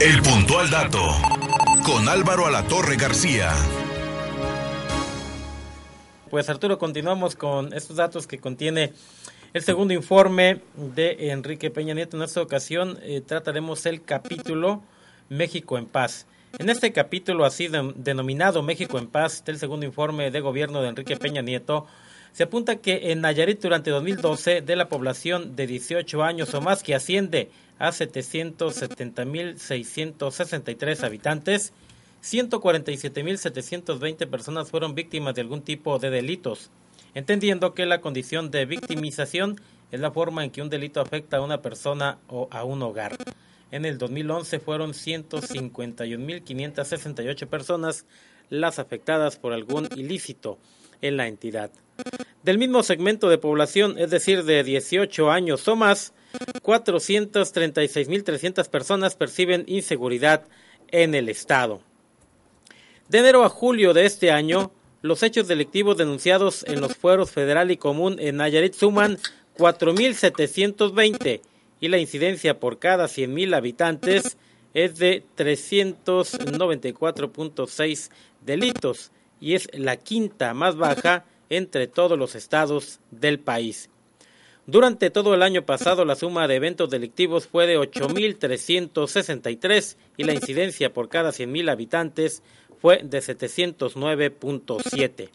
El puntual dato con Álvaro Alatorre García. Pues Arturo, continuamos con estos datos que contiene el segundo informe de Enrique Peña Nieto. En esta ocasión eh, trataremos el capítulo México en paz. En este capítulo así denominado México en paz del segundo informe de gobierno de Enrique Peña Nieto, se apunta que en Nayarit durante 2012 de la población de 18 años o más que asciende a 770.663 habitantes, 147.720 personas fueron víctimas de algún tipo de delitos, entendiendo que la condición de victimización es la forma en que un delito afecta a una persona o a un hogar. En el 2011 fueron 151.568 personas las afectadas por algún ilícito en la entidad. Del mismo segmento de población, es decir, de 18 años o más, 436.300 personas perciben inseguridad en el Estado. De enero a julio de este año, los hechos delictivos denunciados en los fueros federal y común en Nayarit suman 4.720 y la incidencia por cada 100.000 habitantes es de 394.6 delitos y es la quinta más baja entre todos los estados del país. Durante todo el año pasado la suma de eventos delictivos fue de 8.363 y la incidencia por cada 100.000 habitantes fue de 709.7.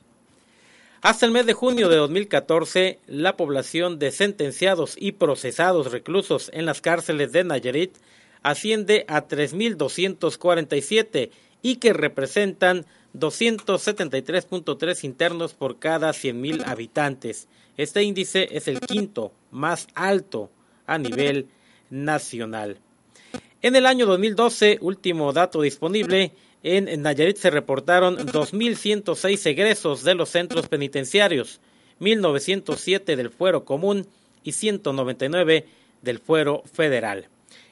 Hasta el mes de junio de 2014, la población de sentenciados y procesados reclusos en las cárceles de Nayarit asciende a 3.247 y que representan 273.3 internos por cada 100.000 habitantes. Este índice es el quinto más alto a nivel nacional. En el año 2012, último dato disponible, en Nayarit se reportaron 2.106 egresos de los centros penitenciarios, 1.907 del fuero común y 199 del fuero federal.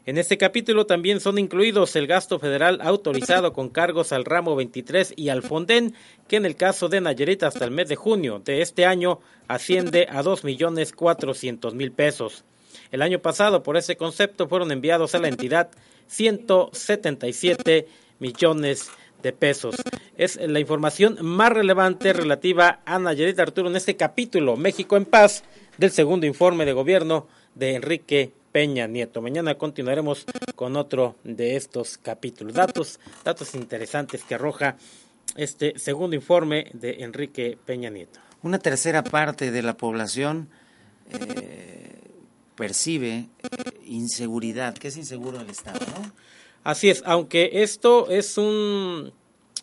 En este capítulo también son incluidos el gasto federal autorizado con cargos al ramo 23 y al Fonden, que en el caso de Nayarit hasta el mes de junio de este año asciende a 2.400.000 pesos. El año pasado, por ese concepto, fueron enviados a la entidad 177 millones de pesos. Es la información más relevante relativa a Nayarit Arturo en este capítulo México en paz del segundo informe de gobierno de Enrique Peña Nieto. Mañana continuaremos con otro de estos capítulos. Datos, datos interesantes que arroja este segundo informe de Enrique Peña Nieto. Una tercera parte de la población eh, percibe inseguridad, que es inseguro el Estado, ¿no? Así es, aunque esto es un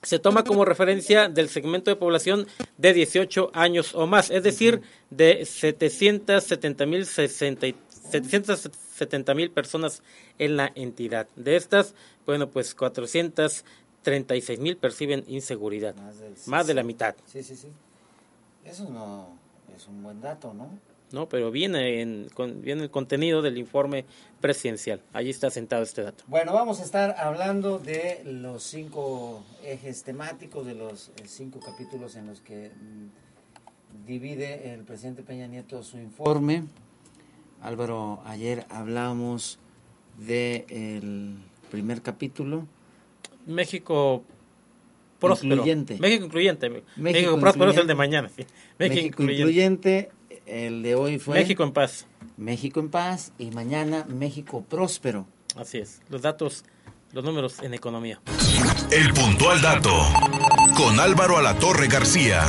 se toma como referencia del segmento de población de 18 años o más, es decir, de 770 mil 770 mil personas en la entidad. De estas, bueno, pues 436 mil perciben inseguridad, más, de la mitad. Sí, sí, sí. Eso no es un buen dato, ¿no? No, pero viene, en, viene el contenido del informe presidencial. Allí está sentado este dato. Bueno, vamos a estar hablando de los cinco ejes temáticos, de los eh, cinco capítulos en los que mm, divide el presidente Peña Nieto su informe. Álvaro, ayer hablamos del primer capítulo. México próspero. Incluyente. México incluyente. México, próspero es el de mañana. México, incluyente. El de hoy fue México en paz. México en paz y mañana México próspero. Así es. Los datos, los números en economía. El puntual dato con Álvaro Alatorre García.